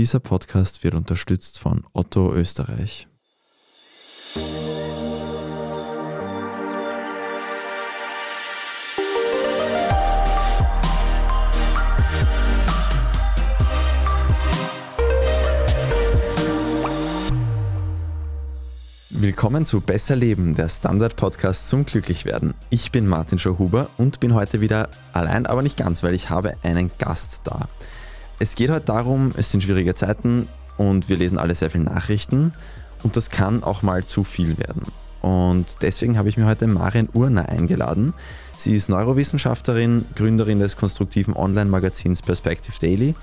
Dieser Podcast wird unterstützt von Otto Österreich. Willkommen zu Besser Leben, der Standard-Podcast zum Glücklichwerden. Ich bin Martin Schauhuber und bin heute wieder allein, aber nicht ganz, weil ich habe einen Gast da. Es geht heute darum, es sind schwierige Zeiten und wir lesen alle sehr viele Nachrichten und das kann auch mal zu viel werden. Und deswegen habe ich mir heute Marian Urner eingeladen. Sie ist Neurowissenschaftlerin, Gründerin des konstruktiven Online-Magazins Perspective Daily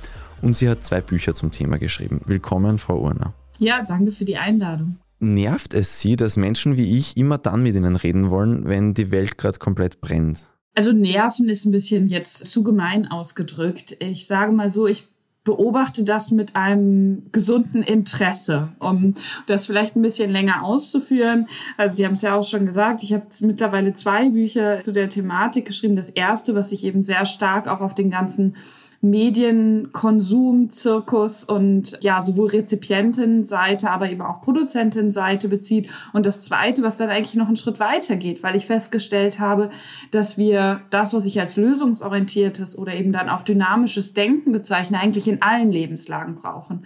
und sie hat zwei Bücher zum Thema geschrieben. Willkommen, Frau Urner. Ja, danke für die Einladung. Nervt es Sie, dass Menschen wie ich immer dann mit Ihnen reden wollen, wenn die Welt gerade komplett brennt? Also Nerven ist ein bisschen jetzt zu gemein ausgedrückt. Ich sage mal so, ich beobachte das mit einem gesunden Interesse, um das vielleicht ein bisschen länger auszuführen. Also Sie haben es ja auch schon gesagt, ich habe mittlerweile zwei Bücher zu der Thematik geschrieben. Das erste, was sich eben sehr stark auch auf den ganzen Medienkonsum, Zirkus und ja, sowohl Rezipientenseite, aber eben auch Produzentenseite bezieht. Und das zweite, was dann eigentlich noch einen Schritt weiter geht, weil ich festgestellt habe, dass wir das, was ich als lösungsorientiertes oder eben dann auch dynamisches Denken bezeichne, eigentlich in allen Lebenslagen brauchen.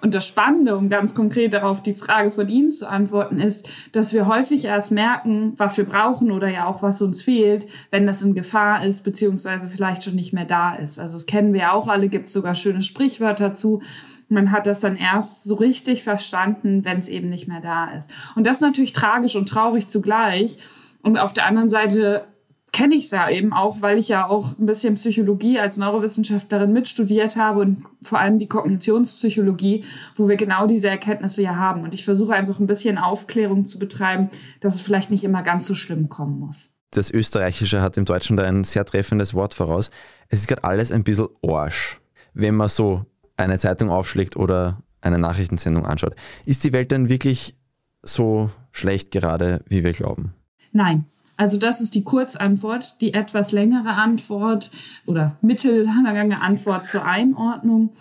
Und das Spannende, um ganz konkret darauf die Frage von Ihnen zu antworten, ist, dass wir häufig erst merken, was wir brauchen oder ja auch was uns fehlt, wenn das in Gefahr ist, beziehungsweise vielleicht schon nicht mehr da ist. Also es kennen wir auch alle, gibt sogar schöne Sprichwörter zu. Man hat das dann erst so richtig verstanden, wenn es eben nicht mehr da ist. Und das ist natürlich tragisch und traurig zugleich. Und auf der anderen Seite kenne ich es ja eben auch, weil ich ja auch ein bisschen Psychologie als Neurowissenschaftlerin mitstudiert habe und vor allem die Kognitionspsychologie, wo wir genau diese Erkenntnisse ja haben. Und ich versuche einfach ein bisschen Aufklärung zu betreiben, dass es vielleicht nicht immer ganz so schlimm kommen muss. Das Österreichische hat im Deutschen da ein sehr treffendes Wort voraus. Es ist gerade alles ein bisschen Arsch, wenn man so eine Zeitung aufschlägt oder eine Nachrichtensendung anschaut. Ist die Welt denn wirklich so schlecht gerade, wie wir glauben? Nein, also das ist die Kurzantwort. Die etwas längere Antwort oder mittellange Antwort zur Einordnung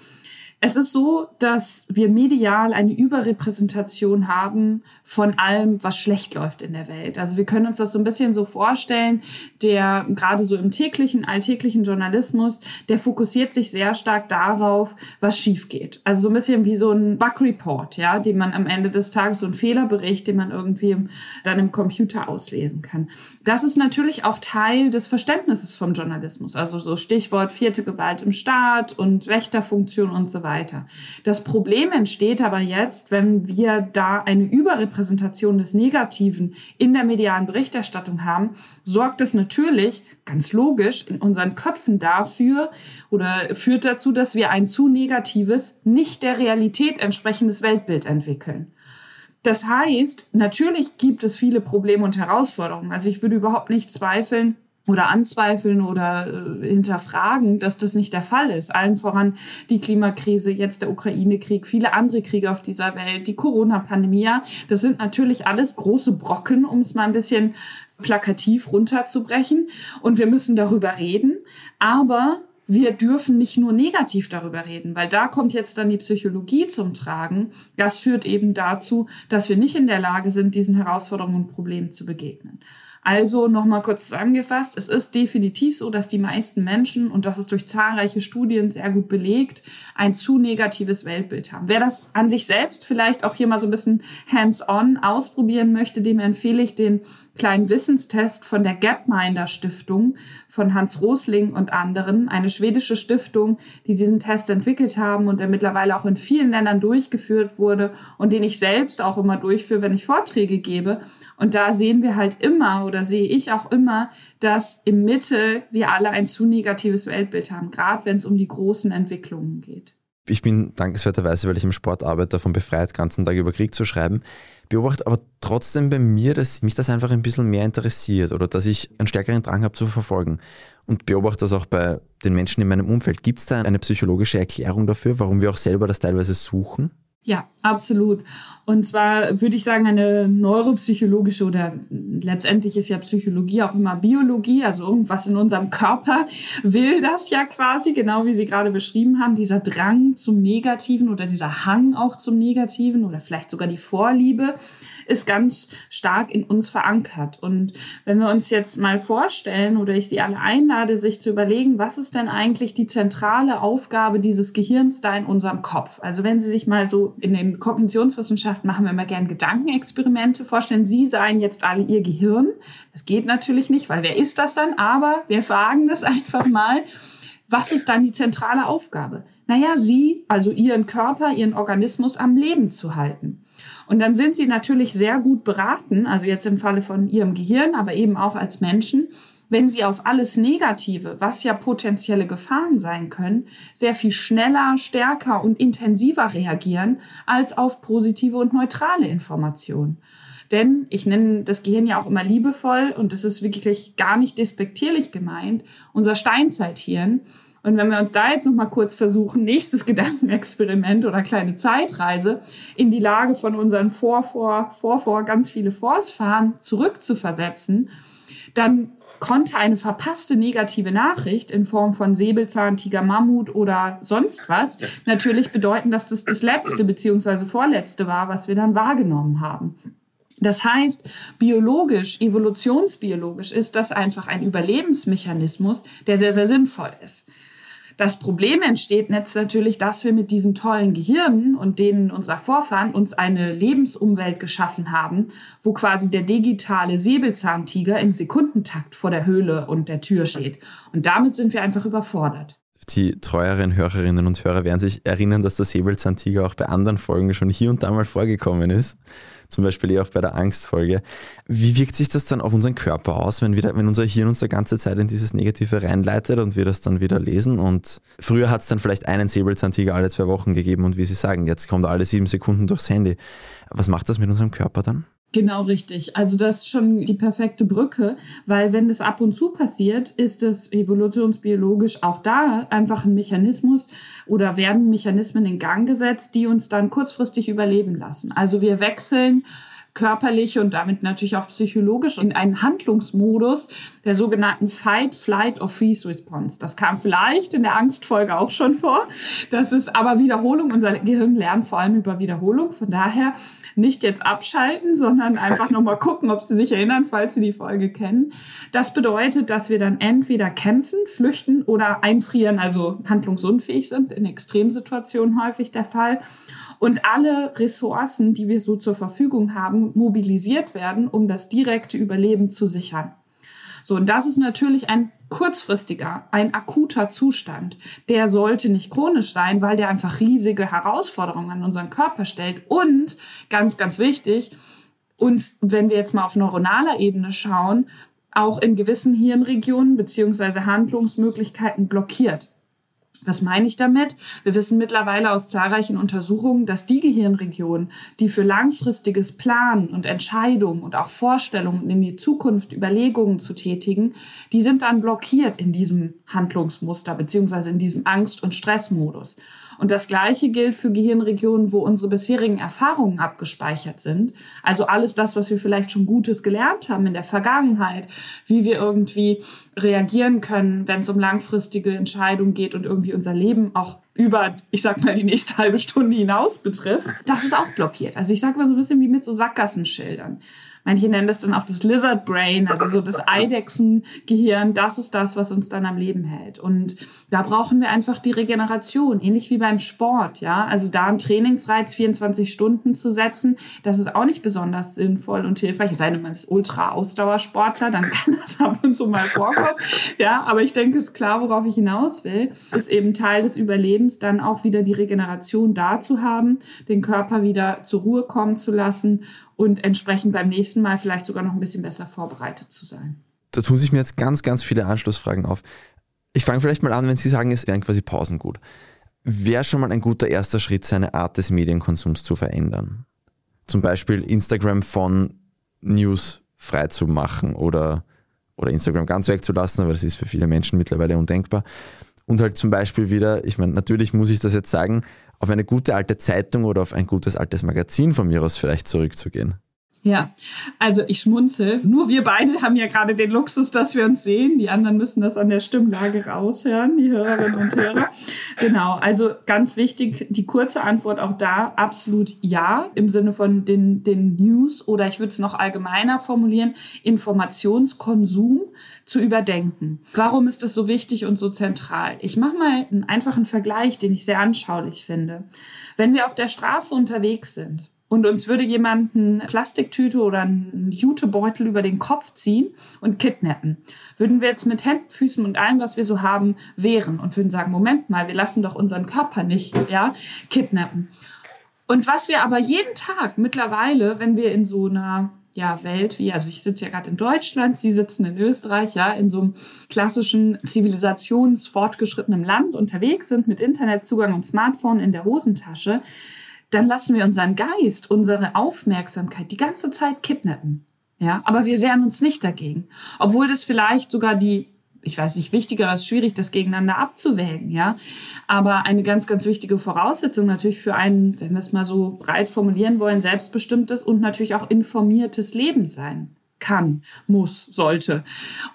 es ist so, dass wir medial eine Überrepräsentation haben von allem, was schlecht läuft in der Welt. Also wir können uns das so ein bisschen so vorstellen, der gerade so im täglichen, alltäglichen Journalismus, der fokussiert sich sehr stark darauf, was schief geht. Also so ein bisschen wie so ein Bug Report, ja, den man am Ende des Tages, so ein Fehlerbericht, den man irgendwie dann im Computer auslesen kann. Das ist natürlich auch Teil des Verständnisses vom Journalismus. Also so Stichwort vierte Gewalt im Staat und Wächterfunktion und so weiter weiter. Das Problem entsteht aber jetzt, wenn wir da eine Überrepräsentation des Negativen in der medialen Berichterstattung haben, sorgt es natürlich ganz logisch in unseren Köpfen dafür oder führt dazu, dass wir ein zu negatives, nicht der Realität entsprechendes Weltbild entwickeln. Das heißt, natürlich gibt es viele Probleme und Herausforderungen. Also ich würde überhaupt nicht zweifeln, oder anzweifeln oder äh, hinterfragen, dass das nicht der Fall ist. Allen voran die Klimakrise, jetzt der Ukraine-Krieg, viele andere Kriege auf dieser Welt, die Corona-Pandemie. Das sind natürlich alles große Brocken, um es mal ein bisschen plakativ runterzubrechen. Und wir müssen darüber reden. Aber wir dürfen nicht nur negativ darüber reden, weil da kommt jetzt dann die Psychologie zum Tragen. Das führt eben dazu, dass wir nicht in der Lage sind, diesen Herausforderungen und Problemen zu begegnen. Also nochmal kurz zusammengefasst, es ist definitiv so, dass die meisten Menschen, und das ist durch zahlreiche Studien sehr gut belegt, ein zu negatives Weltbild haben. Wer das an sich selbst vielleicht auch hier mal so ein bisschen hands-on ausprobieren möchte, dem empfehle ich den kleinen Wissenstest von der Gapminder Stiftung von Hans Rosling und anderen, eine schwedische Stiftung, die diesen Test entwickelt haben und der mittlerweile auch in vielen Ländern durchgeführt wurde und den ich selbst auch immer durchführe, wenn ich Vorträge gebe. Und da sehen wir halt immer oder sehe ich auch immer, dass im Mitte wir alle ein zu negatives Weltbild haben, gerade wenn es um die großen Entwicklungen geht. Ich bin dankenswerterweise, weil ich im Sport arbeite, davon befreit, ganzen Tag über Krieg zu schreiben beobachte aber trotzdem bei mir, dass mich das einfach ein bisschen mehr interessiert oder dass ich einen stärkeren Drang habe zu verfolgen. Und beobachte das auch bei den Menschen in meinem Umfeld. Gibt es da eine psychologische Erklärung dafür, warum wir auch selber das teilweise suchen? Ja, absolut. Und zwar würde ich sagen, eine neuropsychologische oder letztendlich ist ja Psychologie auch immer Biologie, also irgendwas in unserem Körper will das ja quasi, genau wie Sie gerade beschrieben haben, dieser Drang zum Negativen oder dieser Hang auch zum Negativen oder vielleicht sogar die Vorliebe ist ganz stark in uns verankert. Und wenn wir uns jetzt mal vorstellen oder ich Sie alle einlade, sich zu überlegen, was ist denn eigentlich die zentrale Aufgabe dieses Gehirns da in unserem Kopf? Also wenn Sie sich mal so in den Kognitionswissenschaften machen wir immer gern Gedankenexperimente vorstellen, Sie seien jetzt alle Ihr Gehirn. Das geht natürlich nicht, weil wer ist das dann? Aber wir fragen das einfach mal. Was ist dann die zentrale Aufgabe? Naja, Sie, also Ihren Körper, Ihren Organismus am Leben zu halten. Und dann sind sie natürlich sehr gut beraten, also jetzt im Falle von ihrem Gehirn, aber eben auch als Menschen, wenn sie auf alles Negative, was ja potenzielle Gefahren sein können, sehr viel schneller, stärker und intensiver reagieren als auf positive und neutrale Informationen. Denn ich nenne das Gehirn ja auch immer liebevoll und das ist wirklich gar nicht despektierlich gemeint. Unser Steinzeithirn und wenn wir uns da jetzt noch mal kurz versuchen, nächstes Gedankenexperiment oder kleine Zeitreise in die Lage von unseren Vorvor, Vorvor, ganz viele Vorfahren zurückzuversetzen, dann konnte eine verpasste negative Nachricht in Form von Säbelzahn, Tiger, Mammut oder sonst was natürlich bedeuten, dass das das letzte beziehungsweise vorletzte war, was wir dann wahrgenommen haben. Das heißt, biologisch, evolutionsbiologisch ist das einfach ein Überlebensmechanismus, der sehr, sehr sinnvoll ist. Das Problem entsteht jetzt natürlich, dass wir mit diesen tollen Gehirnen und denen unserer Vorfahren uns eine Lebensumwelt geschaffen haben, wo quasi der digitale Säbelzahntiger im Sekundentakt vor der Höhle und der Tür steht. Und damit sind wir einfach überfordert. Die treueren Hörerinnen und Hörer werden sich erinnern, dass der Säbelzahntiger auch bei anderen Folgen schon hier und da mal vorgekommen ist zum Beispiel eh auch bei der Angstfolge. Wie wirkt sich das dann auf unseren Körper aus, wenn, wir, wenn unser Hirn uns die ganze Zeit in dieses Negative reinleitet und wir das dann wieder lesen? Und früher hat es dann vielleicht einen Säbelzahntiger alle zwei Wochen gegeben und wie Sie sagen, jetzt kommt alle sieben Sekunden durchs Handy. Was macht das mit unserem Körper dann? Genau richtig. Also das ist schon die perfekte Brücke, weil wenn das ab und zu passiert, ist es evolutionsbiologisch auch da einfach ein Mechanismus oder werden Mechanismen in Gang gesetzt, die uns dann kurzfristig überleben lassen. Also wir wechseln körperlich und damit natürlich auch psychologisch in einen Handlungsmodus der sogenannten Fight, Flight or Freeze Response. Das kam vielleicht in der Angstfolge auch schon vor. Das ist aber Wiederholung. Unser Gehirn lernt vor allem über Wiederholung. Von daher nicht jetzt abschalten, sondern einfach nochmal gucken, ob Sie sich erinnern, falls Sie die Folge kennen. Das bedeutet, dass wir dann entweder kämpfen, flüchten oder einfrieren, also handlungsunfähig sind, in Extremsituationen häufig der Fall und alle Ressourcen, die wir so zur Verfügung haben, mobilisiert werden, um das direkte Überleben zu sichern. So, und das ist natürlich ein kurzfristiger, ein akuter Zustand. Der sollte nicht chronisch sein, weil der einfach riesige Herausforderungen an unseren Körper stellt. Und ganz, ganz wichtig, uns, wenn wir jetzt mal auf neuronaler Ebene schauen, auch in gewissen Hirnregionen beziehungsweise Handlungsmöglichkeiten blockiert. Was meine ich damit? Wir wissen mittlerweile aus zahlreichen Untersuchungen, dass die Gehirnregionen, die für langfristiges Planen und Entscheidungen und auch Vorstellungen in die Zukunft, Überlegungen zu tätigen, die sind dann blockiert in diesem Handlungsmuster beziehungsweise in diesem Angst- und Stressmodus. Und das Gleiche gilt für Gehirnregionen, wo unsere bisherigen Erfahrungen abgespeichert sind. Also alles das, was wir vielleicht schon Gutes gelernt haben in der Vergangenheit, wie wir irgendwie reagieren können, wenn es um langfristige Entscheidungen geht und irgendwie unser Leben auch über, ich sag mal, die nächste halbe Stunde hinaus betrifft, das ist auch blockiert. Also ich sag mal so ein bisschen wie mit so Sackgassenschildern. Manche nennen das dann auch das Lizard Brain, also so das Eidechsengehirn. Das ist das, was uns dann am Leben hält. Und da brauchen wir einfach die Regeneration, ähnlich wie beim Sport. Ja, also da einen Trainingsreiz 24 Stunden zu setzen, das ist auch nicht besonders sinnvoll und hilfreich. Es sei denn, man ist Ultra-Ausdauersportler, dann kann das ab und zu mal vorkommen. Ja, aber ich denke, es ist klar, worauf ich hinaus will, ist eben Teil des Überlebens, dann auch wieder die Regeneration da zu haben, den Körper wieder zur Ruhe kommen zu lassen und entsprechend beim nächsten Mal vielleicht sogar noch ein bisschen besser vorbereitet zu sein. Da tun sich mir jetzt ganz, ganz viele Anschlussfragen auf. Ich fange vielleicht mal an, wenn Sie sagen, es wären quasi Pausen gut. Wäre schon mal ein guter erster Schritt, seine Art des Medienkonsums zu verändern? Zum Beispiel Instagram von News frei zu machen oder, oder Instagram ganz wegzulassen, aber das ist für viele Menschen mittlerweile undenkbar. und halt zum Beispiel wieder, ich meine, natürlich muss ich das jetzt sagen, auf eine gute alte Zeitung oder auf ein gutes altes Magazin von mir aus vielleicht zurückzugehen. Ja, also ich schmunzel. Nur wir beide haben ja gerade den Luxus, dass wir uns sehen. Die anderen müssen das an der Stimmlage raushören, die Hörerinnen und Hörer. Genau, also ganz wichtig, die kurze Antwort auch da, absolut ja, im Sinne von den, den News oder ich würde es noch allgemeiner formulieren, Informationskonsum zu überdenken. Warum ist es so wichtig und so zentral? Ich mache mal einen einfachen Vergleich, den ich sehr anschaulich finde. Wenn wir auf der Straße unterwegs sind, und uns würde jemand eine Plastiktüte oder einen Jutebeutel über den Kopf ziehen und kidnappen, würden wir jetzt mit Händen, Füßen und allem, was wir so haben, wehren und würden sagen, Moment mal, wir lassen doch unseren Körper nicht, ja, kidnappen. Und was wir aber jeden Tag mittlerweile, wenn wir in so einer ja, Welt wie, also ich sitze ja gerade in Deutschland, Sie sitzen in Österreich, ja, in so einem klassischen zivilisationsfortgeschrittenen Land unterwegs sind mit Internetzugang und Smartphone in der Hosentasche, dann lassen wir unseren Geist, unsere Aufmerksamkeit die ganze Zeit kidnappen. Ja, aber wir wehren uns nicht dagegen. Obwohl das vielleicht sogar die, ich weiß nicht, wichtiger ist, schwierig, das gegeneinander abzuwägen, ja. Aber eine ganz, ganz wichtige Voraussetzung natürlich für ein, wenn wir es mal so breit formulieren wollen, selbstbestimmtes und natürlich auch informiertes Leben sein kann, muss, sollte.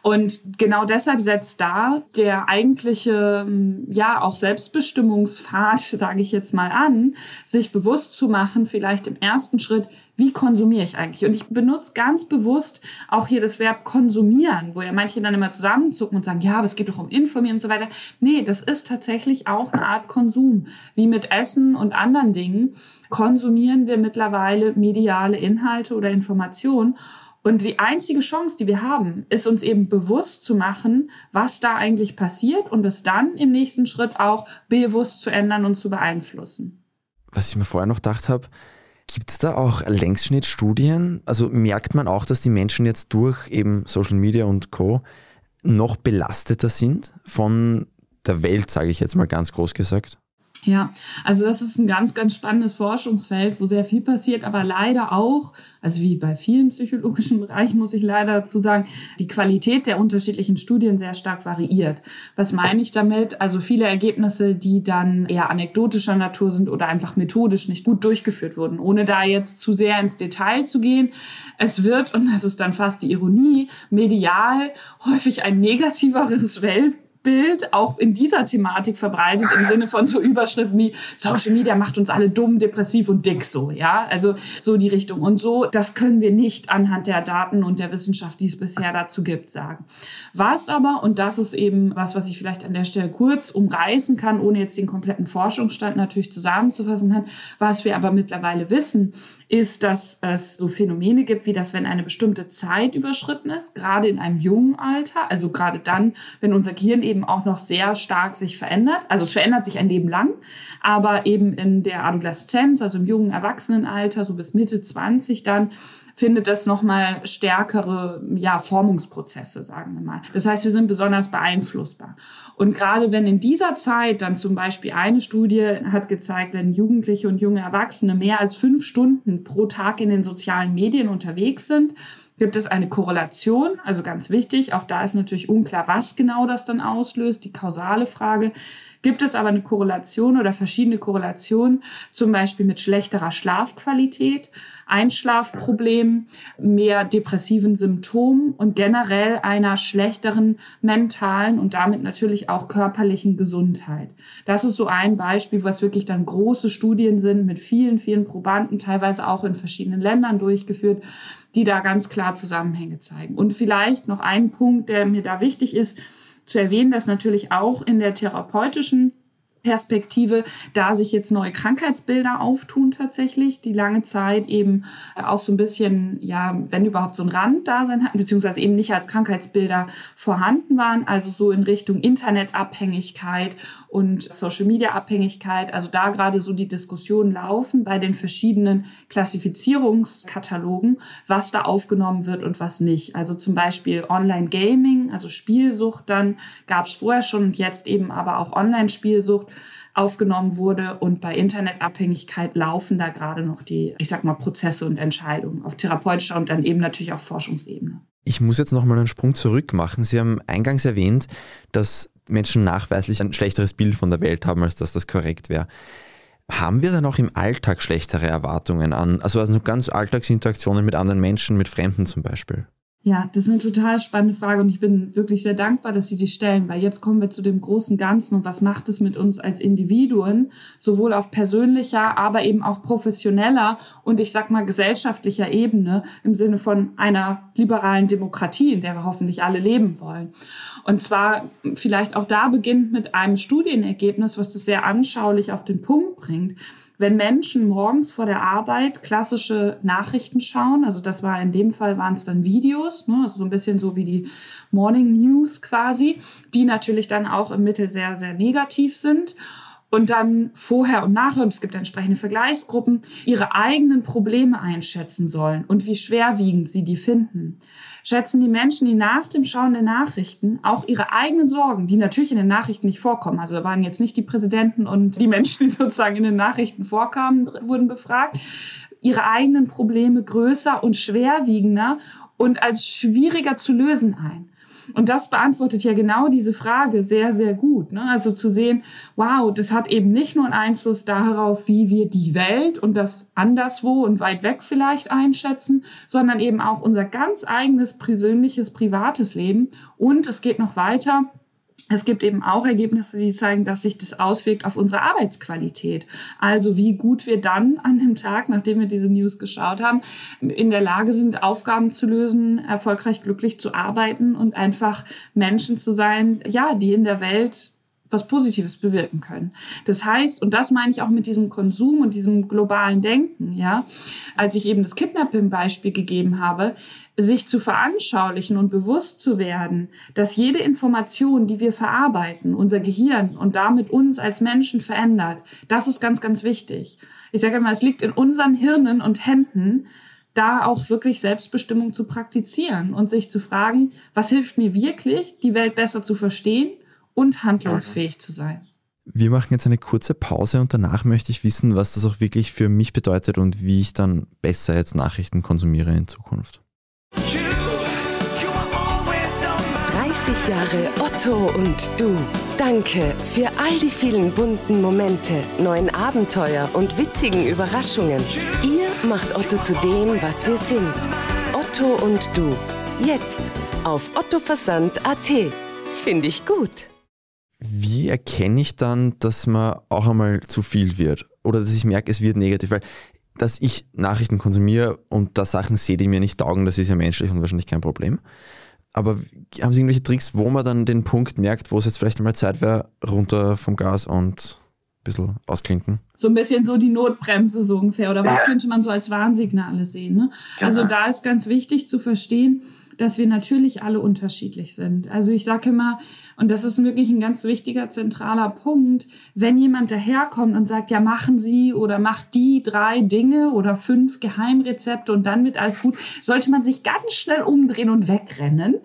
Und genau deshalb setzt da der eigentliche, mm, ja, auch Selbstbestimmungspfad, sage ich jetzt mal an, sich bewusst zu machen, vielleicht im ersten Schritt, wie konsumiere ich eigentlich? Und ich benutze ganz bewusst auch hier das Verb konsumieren, wo ja manche dann immer zusammenzucken und sagen, ja, aber es geht doch um informieren und so weiter. Nee, das ist tatsächlich auch eine Art Konsum. Wie mit Essen und anderen Dingen konsumieren wir mittlerweile mediale Inhalte oder Informationen. Und die einzige Chance, die wir haben, ist uns eben bewusst zu machen, was da eigentlich passiert und es dann im nächsten Schritt auch bewusst zu ändern und zu beeinflussen. Was ich mir vorher noch gedacht habe, gibt es da auch Längsschnittstudien? Also merkt man auch, dass die Menschen jetzt durch eben Social Media und Co. noch belasteter sind von der Welt, sage ich jetzt mal ganz groß gesagt? Ja, also das ist ein ganz, ganz spannendes Forschungsfeld, wo sehr viel passiert, aber leider auch, also wie bei vielen psychologischen Bereichen muss ich leider dazu sagen, die Qualität der unterschiedlichen Studien sehr stark variiert. Was meine ich damit? Also viele Ergebnisse, die dann eher anekdotischer Natur sind oder einfach methodisch nicht gut durchgeführt wurden, ohne da jetzt zu sehr ins Detail zu gehen. Es wird, und das ist dann fast die Ironie, medial häufig ein negativeres Welt Bild auch in dieser Thematik verbreitet im Sinne von so Überschriften wie Social Media macht uns alle dumm, depressiv und dick so, ja, also so die Richtung und so, das können wir nicht anhand der Daten und der Wissenschaft, die es bisher dazu gibt, sagen. Was aber und das ist eben was, was ich vielleicht an der Stelle kurz umreißen kann, ohne jetzt den kompletten Forschungsstand natürlich zusammenzufassen kann, was wir aber mittlerweile wissen, ist, dass es so Phänomene gibt, wie das, wenn eine bestimmte Zeit überschritten ist, gerade in einem jungen Alter, also gerade dann, wenn unser Gehirn eben auch noch sehr stark sich verändert. Also es verändert sich ein Leben lang, aber eben in der Adoleszenz, also im jungen Erwachsenenalter, so bis Mitte 20 dann, findet das nochmal stärkere ja, Formungsprozesse, sagen wir mal. Das heißt, wir sind besonders beeinflussbar. Und gerade wenn in dieser Zeit dann zum Beispiel eine Studie hat gezeigt, wenn Jugendliche und junge Erwachsene mehr als fünf Stunden pro Tag in den sozialen Medien unterwegs sind, gibt es eine Korrelation, also ganz wichtig, auch da ist natürlich unklar, was genau das dann auslöst, die kausale Frage. Gibt es aber eine Korrelation oder verschiedene Korrelationen, zum Beispiel mit schlechterer Schlafqualität, Einschlafproblemen, mehr depressiven Symptomen und generell einer schlechteren mentalen und damit natürlich auch körperlichen Gesundheit. Das ist so ein Beispiel, was wirklich dann große Studien sind mit vielen, vielen Probanden, teilweise auch in verschiedenen Ländern durchgeführt die da ganz klar Zusammenhänge zeigen. Und vielleicht noch ein Punkt, der mir da wichtig ist zu erwähnen, dass natürlich auch in der therapeutischen Perspektive, da sich jetzt neue Krankheitsbilder auftun tatsächlich, die lange Zeit eben auch so ein bisschen, ja, wenn überhaupt so ein Randdasein hatten, beziehungsweise eben nicht als Krankheitsbilder vorhanden waren, also so in Richtung Internetabhängigkeit und Social Media Abhängigkeit, also da gerade so die Diskussionen laufen bei den verschiedenen Klassifizierungskatalogen, was da aufgenommen wird und was nicht. Also zum Beispiel Online Gaming, also Spielsucht dann gab es vorher schon und jetzt eben aber auch Online-Spielsucht aufgenommen wurde. Und bei Internetabhängigkeit laufen da gerade noch die, ich sag mal, Prozesse und Entscheidungen auf therapeutischer und dann eben natürlich auf Forschungsebene. Ich muss jetzt noch mal einen Sprung zurück machen. Sie haben eingangs erwähnt, dass Menschen nachweislich ein schlechteres Bild von der Welt haben, als dass das korrekt wäre. Haben wir dann auch im Alltag schlechtere Erwartungen an, also, also ganz Alltagsinteraktionen mit anderen Menschen, mit Fremden zum Beispiel? Ja, das ist eine total spannende Frage und ich bin wirklich sehr dankbar, dass Sie die stellen, weil jetzt kommen wir zu dem großen Ganzen und was macht es mit uns als Individuen, sowohl auf persönlicher, aber eben auch professioneller und ich sag mal gesellschaftlicher Ebene im Sinne von einer liberalen Demokratie, in der wir hoffentlich alle leben wollen. Und zwar vielleicht auch da beginnt mit einem Studienergebnis, was das sehr anschaulich auf den Punkt bringt wenn Menschen morgens vor der Arbeit klassische Nachrichten schauen, also das war in dem Fall waren es dann Videos, ne, also so ein bisschen so wie die Morning News quasi, die natürlich dann auch im Mittel sehr, sehr negativ sind und dann vorher und nachher, und es gibt entsprechende Vergleichsgruppen, ihre eigenen Probleme einschätzen sollen und wie schwerwiegend sie die finden. Schätzen die Menschen, die nach dem Schauen der Nachrichten auch ihre eigenen Sorgen, die natürlich in den Nachrichten nicht vorkommen, also waren jetzt nicht die Präsidenten und die Menschen, die sozusagen in den Nachrichten vorkamen, wurden befragt, ihre eigenen Probleme größer und schwerwiegender und als schwieriger zu lösen ein. Und das beantwortet ja genau diese Frage sehr, sehr gut. Ne? Also zu sehen, wow, das hat eben nicht nur einen Einfluss darauf, wie wir die Welt und das anderswo und weit weg vielleicht einschätzen, sondern eben auch unser ganz eigenes persönliches, privates Leben. Und es geht noch weiter es gibt eben auch Ergebnisse, die zeigen, dass sich das auswirkt auf unsere Arbeitsqualität. Also wie gut wir dann an dem Tag, nachdem wir diese News geschaut haben, in der Lage sind, Aufgaben zu lösen, erfolgreich glücklich zu arbeiten und einfach Menschen zu sein, ja, die in der Welt was Positives bewirken können. Das heißt, und das meine ich auch mit diesem Konsum und diesem globalen Denken, ja, als ich eben das Kidnapping-Beispiel gegeben habe, sich zu veranschaulichen und bewusst zu werden, dass jede Information, die wir verarbeiten, unser Gehirn und damit uns als Menschen verändert, das ist ganz, ganz wichtig. Ich sage immer, es liegt in unseren Hirnen und Händen, da auch wirklich Selbstbestimmung zu praktizieren und sich zu fragen, was hilft mir wirklich, die Welt besser zu verstehen und handlungsfähig zu sein. Wir machen jetzt eine kurze Pause und danach möchte ich wissen, was das auch wirklich für mich bedeutet und wie ich dann besser jetzt Nachrichten konsumiere in Zukunft. 30 Jahre Otto und du. Danke für all die vielen bunten Momente, neuen Abenteuer und witzigen Überraschungen. Ihr macht Otto zu dem, was wir sind. Otto und du. Jetzt auf ottoversand.at. Finde ich gut. Wie erkenne ich dann, dass man auch einmal zu viel wird? Oder dass ich merke, es wird negativ? Weil, dass ich Nachrichten konsumiere und da Sachen sehe, die mir nicht taugen, das ist ja menschlich und wahrscheinlich kein Problem. Aber haben Sie irgendwelche Tricks, wo man dann den Punkt merkt, wo es jetzt vielleicht einmal Zeit wäre, runter vom Gas und ein bisschen ausklinken? So ein bisschen so die Notbremse so ungefähr. Oder was könnte man so als Warnsignale sehen? Ne? Also genau. da ist ganz wichtig zu verstehen, dass wir natürlich alle unterschiedlich sind. Also ich sage immer, und das ist wirklich ein ganz wichtiger, zentraler Punkt, wenn jemand daherkommt und sagt, ja, machen Sie oder macht die drei Dinge oder fünf Geheimrezepte und dann wird alles gut, sollte man sich ganz schnell umdrehen und wegrennen,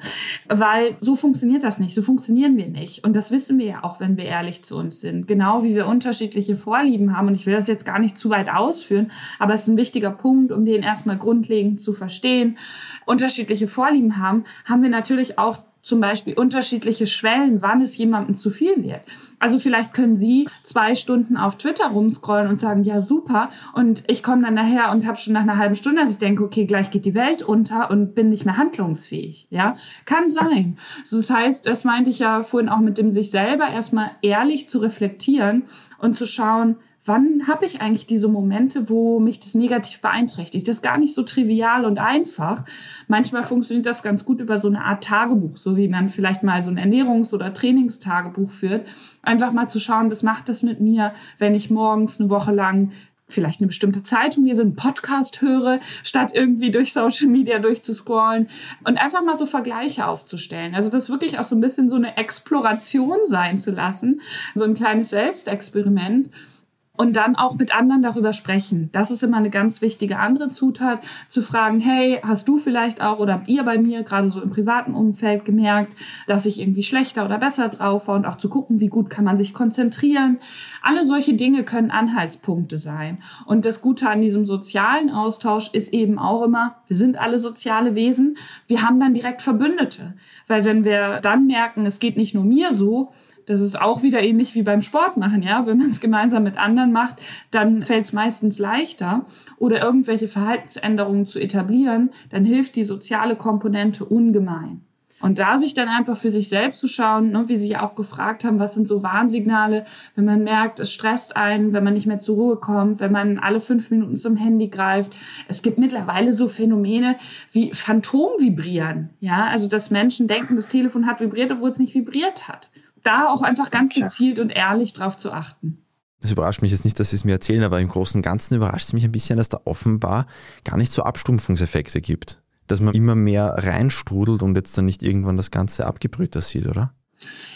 weil so funktioniert das nicht, so funktionieren wir nicht. Und das wissen wir ja auch, wenn wir ehrlich zu uns sind. Genau wie wir unterschiedliche Vorlieben haben. Und ich will das jetzt gar nicht zu weit ausführen, aber es ist ein wichtiger Punkt, um den erstmal grundlegend zu verstehen. Unterschiedliche Vorlieben haben, haben wir natürlich auch zum Beispiel unterschiedliche Schwellen, wann es jemandem zu viel wird. Also vielleicht können Sie zwei Stunden auf Twitter rumscrollen und sagen, ja super, und ich komme dann nachher und habe schon nach einer halben Stunde, dass ich denke, okay, gleich geht die Welt unter und bin nicht mehr handlungsfähig. Ja, kann sein. Das heißt, das meinte ich ja vorhin auch mit dem sich selber erstmal ehrlich zu reflektieren und zu schauen, wann habe ich eigentlich diese Momente, wo mich das negativ beeinträchtigt? Das ist gar nicht so trivial und einfach. Manchmal funktioniert das ganz gut über so eine Art Tagebuch, so wie man vielleicht mal so ein Ernährungs- oder Trainingstagebuch führt. Einfach mal zu schauen, was macht das mit mir, wenn ich morgens eine Woche lang vielleicht eine bestimmte Zeitung lese, einen Podcast höre, statt irgendwie durch Social Media durchzuscrollen. Und einfach mal so Vergleiche aufzustellen. Also das wirklich auch so ein bisschen so eine Exploration sein zu lassen, so ein kleines Selbstexperiment und dann auch mit anderen darüber sprechen. Das ist immer eine ganz wichtige andere Zutat, zu fragen, hey, hast du vielleicht auch oder habt ihr bei mir gerade so im privaten Umfeld gemerkt, dass ich irgendwie schlechter oder besser drauf war und auch zu gucken, wie gut kann man sich konzentrieren. Alle solche Dinge können Anhaltspunkte sein. Und das Gute an diesem sozialen Austausch ist eben auch immer, wir sind alle soziale Wesen, wir haben dann direkt Verbündete. Weil wenn wir dann merken, es geht nicht nur mir so, das ist auch wieder ähnlich wie beim Sport machen, ja. Wenn man es gemeinsam mit anderen macht, dann fällt es meistens leichter. Oder irgendwelche Verhaltensänderungen zu etablieren, dann hilft die soziale Komponente ungemein. Und da sich dann einfach für sich selbst zu schauen, ne, wie Sie auch gefragt haben, was sind so Warnsignale, wenn man merkt, es stresst einen, wenn man nicht mehr zur Ruhe kommt, wenn man alle fünf Minuten zum Handy greift. Es gibt mittlerweile so Phänomene wie Phantomvibrieren. Ja, also dass Menschen denken, das Telefon hat vibriert, obwohl es nicht vibriert hat da auch einfach ganz gezielt und ehrlich drauf zu achten. Das überrascht mich jetzt nicht, dass Sie es mir erzählen, aber im Großen und Ganzen überrascht es mich ein bisschen, dass da offenbar gar nicht so Abstumpfungseffekte gibt. Dass man immer mehr reinstrudelt und jetzt dann nicht irgendwann das Ganze abgebrüht sieht, oder?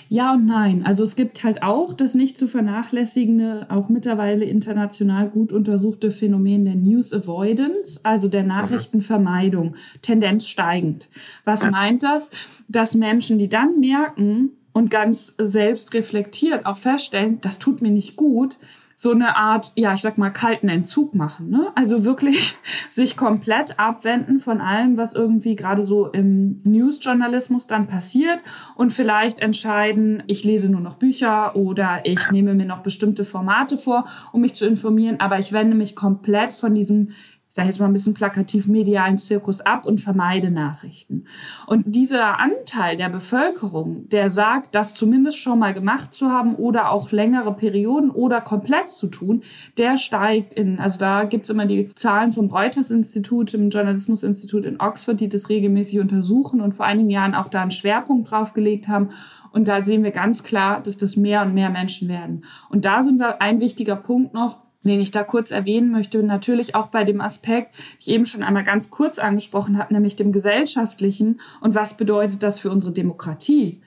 Ja und nein. Also es gibt halt auch das nicht zu vernachlässigende, auch mittlerweile international gut untersuchte Phänomen der News Avoidance, also der Nachrichtenvermeidung, Tendenz steigend. Was meint das? Dass Menschen, die dann merken, und ganz selbst reflektiert auch feststellen, das tut mir nicht gut, so eine Art, ja, ich sag mal, kalten Entzug machen. Ne? Also wirklich sich komplett abwenden von allem, was irgendwie gerade so im Newsjournalismus dann passiert und vielleicht entscheiden, ich lese nur noch Bücher oder ich nehme mir noch bestimmte Formate vor, um mich zu informieren, aber ich wende mich komplett von diesem ich sage jetzt mal ein bisschen plakativ, medialen Zirkus ab und vermeide Nachrichten. Und dieser Anteil der Bevölkerung, der sagt, das zumindest schon mal gemacht zu haben oder auch längere Perioden oder komplett zu tun, der steigt in, also da gibt's immer die Zahlen vom Reuters-Institut, im Journalismusinstitut in Oxford, die das regelmäßig untersuchen und vor einigen Jahren auch da einen Schwerpunkt drauf gelegt haben. Und da sehen wir ganz klar, dass das mehr und mehr Menschen werden. Und da sind wir ein wichtiger Punkt noch, den ich da kurz erwähnen möchte, natürlich auch bei dem Aspekt, ich eben schon einmal ganz kurz angesprochen habe, nämlich dem gesellschaftlichen und was bedeutet das für unsere Demokratie.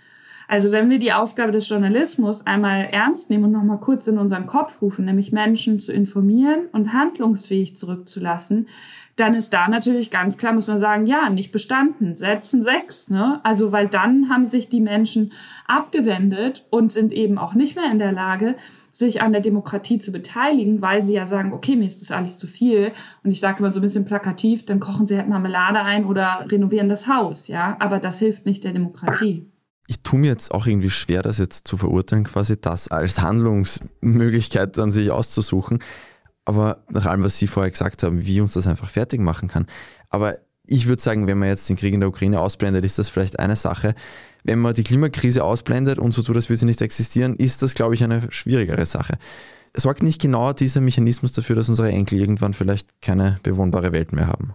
Also wenn wir die Aufgabe des Journalismus einmal ernst nehmen und nochmal kurz in unseren Kopf rufen, nämlich Menschen zu informieren und handlungsfähig zurückzulassen, dann ist da natürlich ganz klar, muss man sagen, ja, nicht bestanden, setzen sechs. Ne? Also weil dann haben sich die Menschen abgewendet und sind eben auch nicht mehr in der Lage, sich an der Demokratie zu beteiligen, weil sie ja sagen, okay, mir ist das alles zu viel. Und ich sage immer so ein bisschen plakativ, dann kochen sie halt Marmelade ein oder renovieren das Haus, ja. Aber das hilft nicht der Demokratie. Ich tue mir jetzt auch irgendwie schwer, das jetzt zu verurteilen, quasi das als Handlungsmöglichkeit dann sich auszusuchen. Aber nach allem, was Sie vorher gesagt haben, wie uns das einfach fertig machen kann. Aber ich würde sagen, wenn man jetzt den Krieg in der Ukraine ausblendet, ist das vielleicht eine Sache. Wenn man die Klimakrise ausblendet und so tut, als würde sie nicht existieren, ist das, glaube ich, eine schwierigere Sache. Sorgt nicht genau dieser Mechanismus dafür, dass unsere Enkel irgendwann vielleicht keine bewohnbare Welt mehr haben?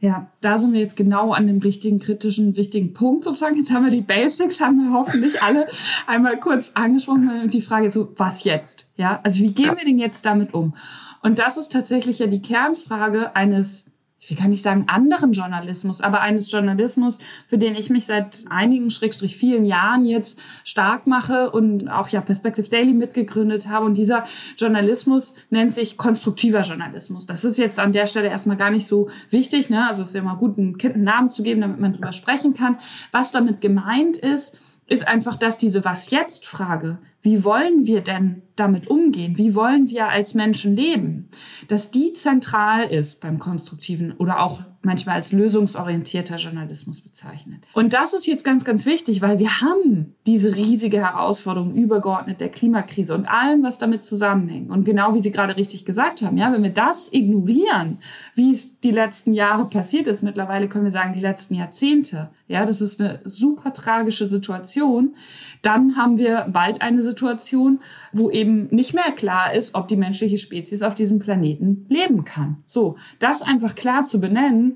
Ja, da sind wir jetzt genau an dem richtigen, kritischen, wichtigen Punkt sozusagen. Jetzt haben wir die Basics, haben wir hoffentlich alle einmal kurz angesprochen. Und die Frage ist so, was jetzt? Ja, also wie gehen wir denn jetzt damit um? Und das ist tatsächlich ja die Kernfrage eines wie kann ich sagen, anderen Journalismus, aber eines Journalismus, für den ich mich seit einigen, Schrägstrich vielen Jahren jetzt stark mache und auch ja Perspective Daily mitgegründet habe. Und dieser Journalismus nennt sich konstruktiver Journalismus. Das ist jetzt an der Stelle erstmal gar nicht so wichtig. Ne? Also es ist ja mal gut, einem Kind einen Namen zu geben, damit man drüber sprechen kann. Was damit gemeint ist, ist einfach, dass diese Was jetzt Frage, wie wollen wir denn damit umgehen? Wie wollen wir als Menschen leben? Dass die zentral ist beim konstruktiven oder auch manchmal als lösungsorientierter Journalismus bezeichnet. Und das ist jetzt ganz, ganz wichtig, weil wir haben diese riesige Herausforderung übergeordnet der Klimakrise und allem, was damit zusammenhängt. Und genau wie Sie gerade richtig gesagt haben, ja, wenn wir das ignorieren, wie es die letzten Jahre passiert ist, mittlerweile können wir sagen, die letzten Jahrzehnte, ja, das ist eine super tragische Situation, dann haben wir bald eine Situation, wo eben nicht mehr klar ist, ob die menschliche Spezies auf diesem Planeten leben kann. So, das einfach klar zu benennen,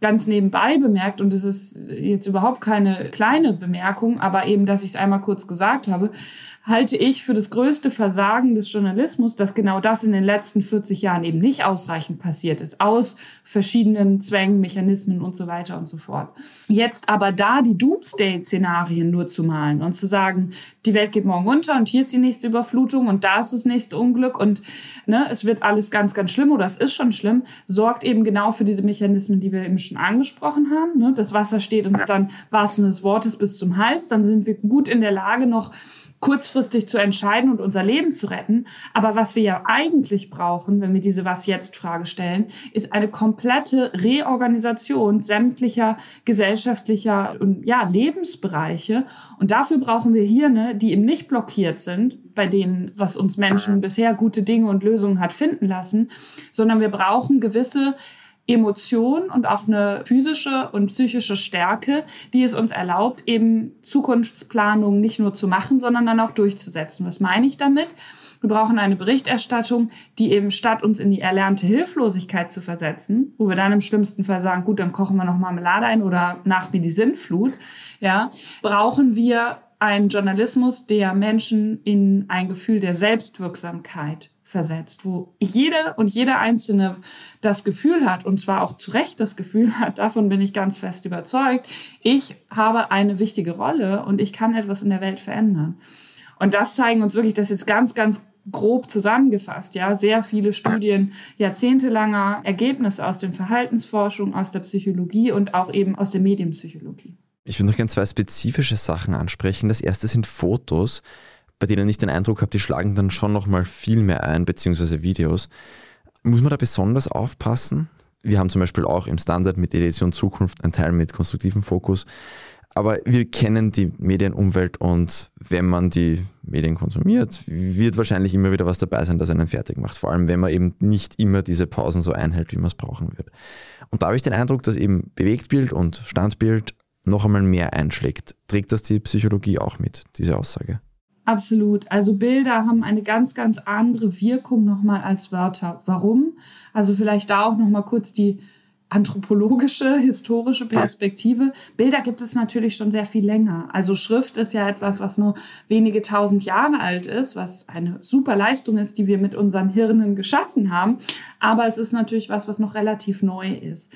ganz nebenbei bemerkt, und es ist jetzt überhaupt keine kleine Bemerkung, aber eben, dass ich es einmal kurz gesagt habe, halte ich für das größte Versagen des Journalismus, dass genau das in den letzten 40 Jahren eben nicht ausreichend passiert ist, aus verschiedenen Zwängen, Mechanismen und so weiter und so fort. Jetzt aber da die Doomsday-Szenarien nur zu malen und zu sagen, die Welt geht morgen unter und hier ist die nächste Überflutung und da ist das nächste Unglück und ne, es wird alles ganz, ganz schlimm oder es ist schon schlimm, sorgt eben genau für diese Mechanismen, die wir eben schon angesprochen haben. Ne? Das Wasser steht uns dann wahrsten des Wortes bis zum Hals, dann sind wir gut in der Lage, noch kurzfristig zu entscheiden und unser Leben zu retten. Aber was wir ja eigentlich brauchen, wenn wir diese Was-Jetzt-Frage stellen, ist eine komplette Reorganisation sämtlicher gesellschaftlicher und ja, Lebensbereiche. Und dafür brauchen wir Hirne, die eben nicht blockiert sind, bei denen, was uns Menschen bisher gute Dinge und Lösungen hat finden lassen, sondern wir brauchen gewisse Emotion und auch eine physische und psychische Stärke, die es uns erlaubt, eben Zukunftsplanung nicht nur zu machen, sondern dann auch durchzusetzen. Was meine ich damit? Wir brauchen eine Berichterstattung, die eben statt uns in die erlernte Hilflosigkeit zu versetzen, wo wir dann im schlimmsten Fall sagen, gut, dann kochen wir noch Marmelade ein oder nach mir die Sintflut, ja, brauchen wir einen Journalismus, der Menschen in ein Gefühl der Selbstwirksamkeit versetzt, wo jede und jeder Einzelne das Gefühl hat, und zwar auch zu Recht das Gefühl hat, davon bin ich ganz fest überzeugt, ich habe eine wichtige Rolle und ich kann etwas in der Welt verändern. Und das zeigen uns wirklich, das jetzt ganz, ganz grob zusammengefasst, ja, sehr viele Studien, jahrzehntelanger Ergebnisse aus den Verhaltensforschung, aus der Psychologie und auch eben aus der Medienpsychologie. Ich würde noch gerne zwei spezifische Sachen ansprechen. Das erste sind Fotos bei denen ich den Eindruck habe, die schlagen dann schon nochmal viel mehr ein, beziehungsweise Videos. Muss man da besonders aufpassen? Wir haben zum Beispiel auch im Standard mit Edition Zukunft einen Teil mit konstruktivem Fokus. Aber wir kennen die Medienumwelt und wenn man die Medien konsumiert, wird wahrscheinlich immer wieder was dabei sein, das einen fertig macht. Vor allem, wenn man eben nicht immer diese Pausen so einhält, wie man es brauchen würde. Und da habe ich den Eindruck, dass eben Bewegtbild und Standbild noch einmal mehr einschlägt. Trägt das die Psychologie auch mit, diese Aussage? Absolut. Also Bilder haben eine ganz, ganz andere Wirkung nochmal als Wörter. Warum? Also vielleicht da auch nochmal kurz die anthropologische, historische Perspektive. Bilder gibt es natürlich schon sehr viel länger. Also Schrift ist ja etwas, was nur wenige tausend Jahre alt ist, was eine super Leistung ist, die wir mit unseren Hirnen geschaffen haben. Aber es ist natürlich was, was noch relativ neu ist.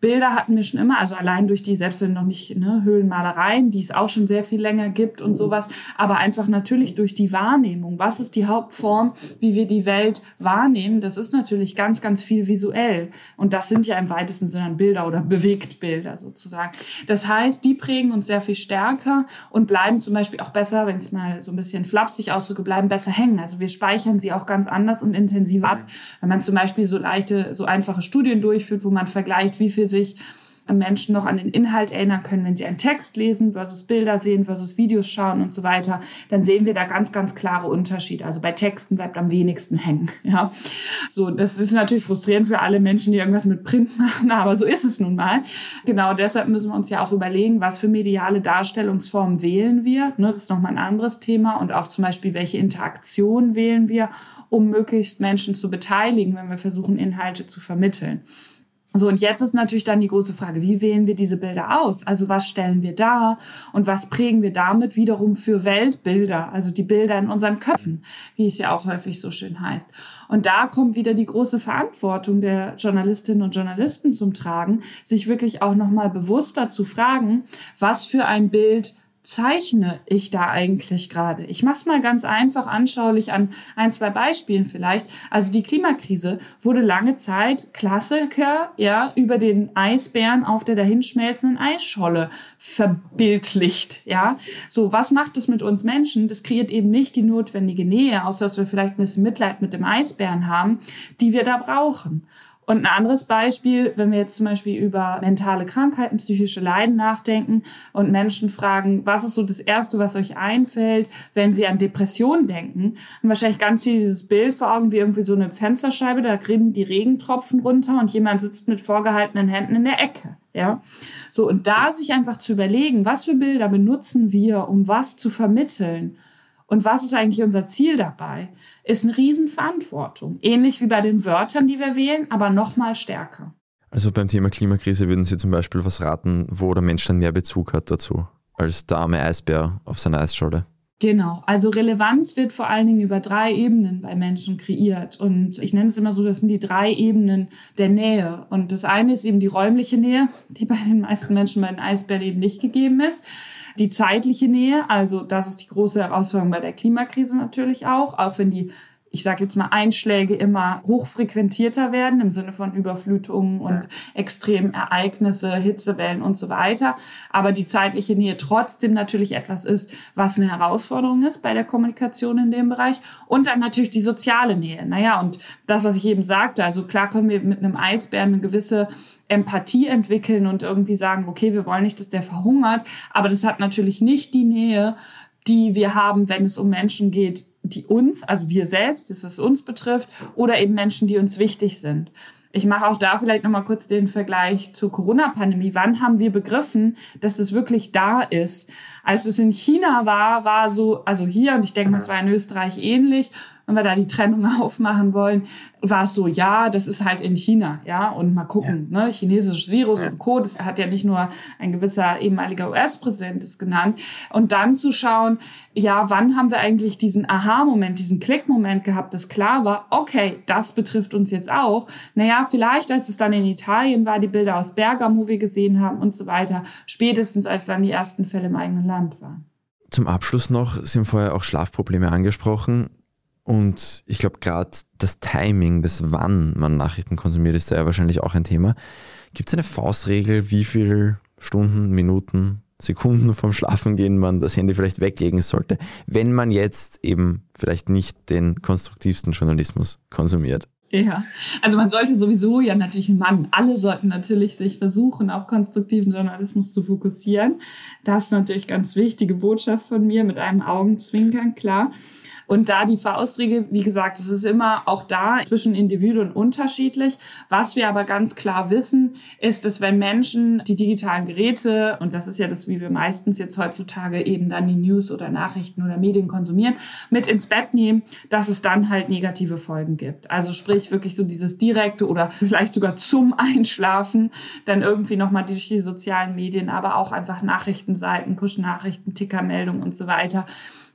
Bilder hatten wir schon immer, also allein durch die, selbst wenn noch nicht ne, Höhlenmalereien, die es auch schon sehr viel länger gibt und sowas, aber einfach natürlich durch die Wahrnehmung. Was ist die Hauptform, wie wir die Welt wahrnehmen? Das ist natürlich ganz, ganz viel visuell. Und das sind ja im weitesten Sinne Bilder oder Bewegtbilder sozusagen. Das heißt, die prägen uns sehr viel stärker und bleiben zum Beispiel auch besser, wenn ich es mal so ein bisschen flapsig ausdrücke, bleiben besser hängen. Also wir speichern sie auch ganz anders und intensiver ab. Wenn man zum Beispiel so leichte, so einfache Studien durchführt, wo man vergleicht, wie viel sich Menschen noch an den Inhalt erinnern können, wenn sie einen Text lesen versus Bilder sehen versus Videos schauen und so weiter, dann sehen wir da ganz, ganz klare Unterschiede. Also bei Texten bleibt am wenigsten hängen. Ja, so das ist natürlich frustrierend für alle Menschen, die irgendwas mit Print machen, aber so ist es nun mal. Genau deshalb müssen wir uns ja auch überlegen, was für mediale Darstellungsformen wählen wir. Ne, das ist nochmal ein anderes Thema und auch zum Beispiel, welche Interaktion wählen wir, um möglichst Menschen zu beteiligen, wenn wir versuchen, Inhalte zu vermitteln. So, und jetzt ist natürlich dann die große Frage, wie wählen wir diese Bilder aus? Also was stellen wir dar und was prägen wir damit wiederum für Weltbilder, also die Bilder in unseren Köpfen, wie es ja auch häufig so schön heißt. Und da kommt wieder die große Verantwortung der Journalistinnen und Journalisten zum Tragen, sich wirklich auch nochmal bewusster zu fragen, was für ein Bild zeichne ich da eigentlich gerade? Ich mache es mal ganz einfach anschaulich an ein, zwei Beispielen vielleicht. Also die Klimakrise wurde lange Zeit Klassiker ja über den Eisbären auf der dahinschmelzenden Eisscholle verbildlicht. Ja, so was macht es mit uns Menschen? Das kreiert eben nicht die notwendige Nähe, außer dass wir vielleicht ein bisschen Mitleid mit dem Eisbären haben, die wir da brauchen. Und ein anderes Beispiel, wenn wir jetzt zum Beispiel über mentale Krankheiten, psychische Leiden nachdenken und Menschen fragen, was ist so das Erste, was euch einfällt, wenn sie an Depressionen denken, haben wahrscheinlich ganz viel dieses Bild vor Augen, wie irgendwie so eine Fensterscheibe, da rinnen die Regentropfen runter und jemand sitzt mit vorgehaltenen Händen in der Ecke. Ja, so und da sich einfach zu überlegen, was für Bilder benutzen wir, um was zu vermitteln und was ist eigentlich unser Ziel dabei, ist eine Riesenverantwortung. Ähnlich wie bei den Wörtern, die wir wählen, aber noch mal stärker. Also beim Thema Klimakrise würden Sie zum Beispiel was raten, wo der Mensch dann mehr Bezug hat dazu, als der arme Eisbär auf seiner Eisscholle? Genau, also Relevanz wird vor allen Dingen über drei Ebenen bei Menschen kreiert. Und ich nenne es immer so, das sind die drei Ebenen der Nähe. Und das eine ist eben die räumliche Nähe, die bei den meisten Menschen bei den Eisbären eben nicht gegeben ist. Die zeitliche Nähe, also das ist die große Herausforderung bei der Klimakrise natürlich auch, auch wenn die ich sage jetzt mal, Einschläge immer hochfrequentierter werden im Sinne von Überflutungen und extremen Ereignisse, Hitzewellen und so weiter. Aber die zeitliche Nähe trotzdem natürlich etwas ist, was eine Herausforderung ist bei der Kommunikation in dem Bereich. Und dann natürlich die soziale Nähe. Naja, und das, was ich eben sagte, also klar können wir mit einem Eisbären eine gewisse Empathie entwickeln und irgendwie sagen, okay, wir wollen nicht, dass der verhungert, aber das hat natürlich nicht die Nähe, die wir haben, wenn es um Menschen geht, die uns, also wir selbst, das was uns betrifft, oder eben Menschen, die uns wichtig sind. Ich mache auch da vielleicht nochmal kurz den Vergleich zur Corona-Pandemie. Wann haben wir begriffen, dass das wirklich da ist? Als es in China war, war so, also hier, und ich denke, das war in Österreich ähnlich, wenn wir da die Trennung aufmachen wollen, war es so, ja, das ist halt in China, ja, und mal gucken, ja. ne, chinesisches Virus ja. und Co., das hat ja nicht nur ein gewisser ehemaliger US-Präsident das genannt, und dann zu schauen, ja, wann haben wir eigentlich diesen Aha-Moment, diesen Klick-Moment gehabt, dass klar war, okay, das betrifft uns jetzt auch, naja, vielleicht als es dann in Italien war, die Bilder aus Bergamo wir gesehen haben und so weiter, spätestens als dann die ersten Fälle im eigenen Land waren. Zum Abschluss noch, Sie haben vorher auch Schlafprobleme angesprochen. Und ich glaube, gerade das Timing, das wann man Nachrichten konsumiert, ist ja wahrscheinlich auch ein Thema. Gibt es eine Faustregel, wie viele Stunden, Minuten, Sekunden vom Schlafengehen man das Handy vielleicht weglegen sollte, wenn man jetzt eben vielleicht nicht den konstruktivsten Journalismus konsumiert? Ja, also man sollte sowieso ja natürlich Mann, alle sollten natürlich sich versuchen, auf konstruktiven Journalismus zu fokussieren. Das ist natürlich ganz wichtige Botschaft von mir mit einem Augenzwinkern, klar. Und da die Faustregel, wie gesagt, es ist immer auch da zwischen Individuen unterschiedlich. Was wir aber ganz klar wissen, ist, dass wenn Menschen die digitalen Geräte, und das ist ja das, wie wir meistens jetzt heutzutage eben dann die News oder Nachrichten oder Medien konsumieren, mit ins Bett nehmen, dass es dann halt negative Folgen gibt. Also sprich wirklich so dieses direkte oder vielleicht sogar zum Einschlafen, dann irgendwie nochmal durch die sozialen Medien, aber auch einfach Nachrichtenseiten, Push-Nachrichten, Tickermeldungen und so weiter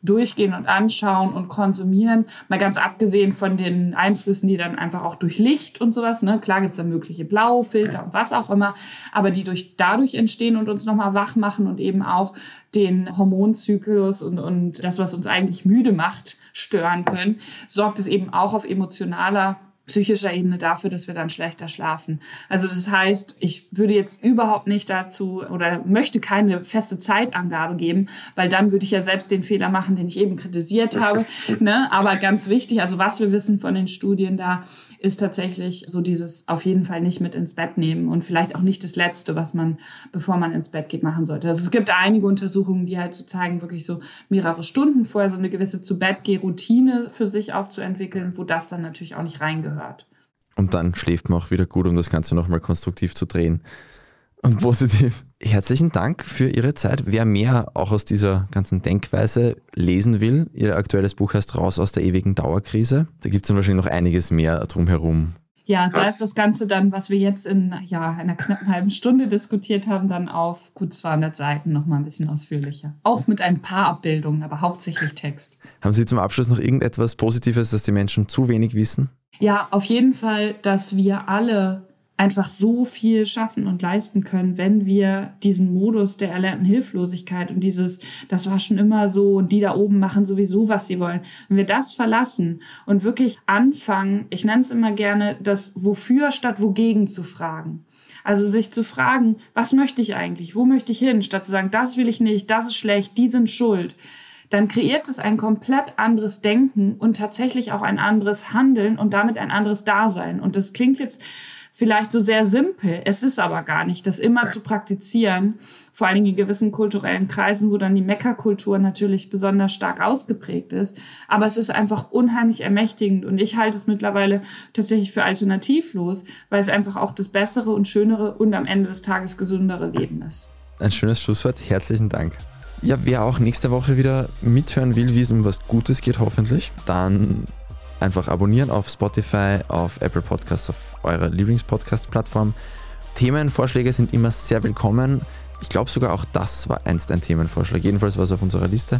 durchgehen und anschauen und konsumieren. Mal ganz abgesehen von den Einflüssen, die dann einfach auch durch Licht und sowas, ne? klar gibt's da mögliche Blaufilter und was auch immer, aber die durch, dadurch entstehen und uns nochmal wach machen und eben auch den Hormonzyklus und, und das, was uns eigentlich müde macht, stören können, sorgt es eben auch auf emotionaler psychischer Ebene dafür, dass wir dann schlechter schlafen. Also das heißt, ich würde jetzt überhaupt nicht dazu oder möchte keine feste Zeitangabe geben, weil dann würde ich ja selbst den Fehler machen, den ich eben kritisiert habe. ne? Aber ganz wichtig, also was wir wissen von den Studien da, ist tatsächlich so dieses auf jeden Fall nicht mit ins Bett nehmen und vielleicht auch nicht das Letzte, was man, bevor man ins Bett geht, machen sollte. Also es gibt einige Untersuchungen, die halt so zeigen, wirklich so mehrere Stunden vorher so eine gewisse zu Bett geh Routine für sich auch zu entwickeln, wo das dann natürlich auch nicht reingehört. Und dann schläft man auch wieder gut, um das Ganze nochmal konstruktiv zu drehen und positiv. Herzlichen Dank für Ihre Zeit. Wer mehr auch aus dieser ganzen Denkweise lesen will, Ihr aktuelles Buch heißt Raus aus der ewigen Dauerkrise. Da gibt es dann wahrscheinlich noch einiges mehr drumherum. Ja, da ist das Ganze dann, was wir jetzt in ja, einer knappen halben Stunde diskutiert haben, dann auf gut 200 Seiten nochmal ein bisschen ausführlicher. Auch mit ein paar Abbildungen, aber hauptsächlich Text. Haben Sie zum Abschluss noch irgendetwas Positives, das die Menschen zu wenig wissen? Ja, auf jeden Fall, dass wir alle einfach so viel schaffen und leisten können, wenn wir diesen Modus der erlernten Hilflosigkeit und dieses, das war schon immer so und die da oben machen sowieso, was sie wollen, wenn wir das verlassen und wirklich anfangen, ich nenne es immer gerne, das Wofür statt Wogegen zu fragen. Also sich zu fragen, was möchte ich eigentlich? Wo möchte ich hin? Statt zu sagen, das will ich nicht, das ist schlecht, die sind schuld dann kreiert es ein komplett anderes Denken und tatsächlich auch ein anderes Handeln und damit ein anderes Dasein. Und das klingt jetzt vielleicht so sehr simpel. Es ist aber gar nicht, das immer zu praktizieren, vor allen Dingen in gewissen kulturellen Kreisen, wo dann die Meckerkultur natürlich besonders stark ausgeprägt ist. Aber es ist einfach unheimlich ermächtigend und ich halte es mittlerweile tatsächlich für alternativlos, weil es einfach auch das bessere und schönere und am Ende des Tages gesündere Leben ist. Ein schönes Schlusswort. Herzlichen Dank. Ja, wer auch nächste Woche wieder mithören will, wie es um was Gutes geht, hoffentlich, dann einfach abonnieren auf Spotify, auf Apple Podcasts, auf eurer Lieblingspodcast-Plattform Themenvorschläge sind immer sehr willkommen. Ich glaube sogar auch das war einst ein Themenvorschlag. Jedenfalls war es auf unserer Liste.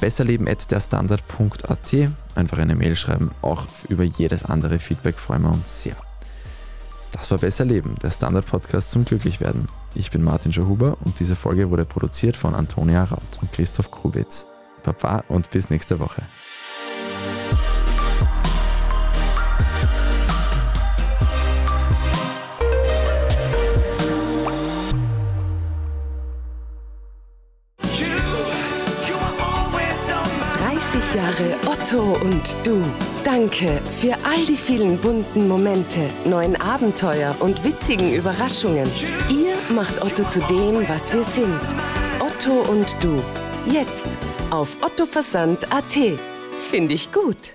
Besserleben.derstandard.at. Einfach eine Mail schreiben. Auch über jedes andere Feedback freuen wir uns sehr. Das war Besser Leben, der Standard-Podcast zum Glücklichwerden. Ich bin Martin Schauhuber und diese Folge wurde produziert von Antonia Raut und Christoph Krubitz. Baba und bis nächste Woche. Otto und du. Danke für all die vielen bunten Momente, neuen Abenteuer und witzigen Überraschungen. Ihr macht Otto zu dem, was wir sind. Otto und du. Jetzt auf ottoversand.at. Finde ich gut.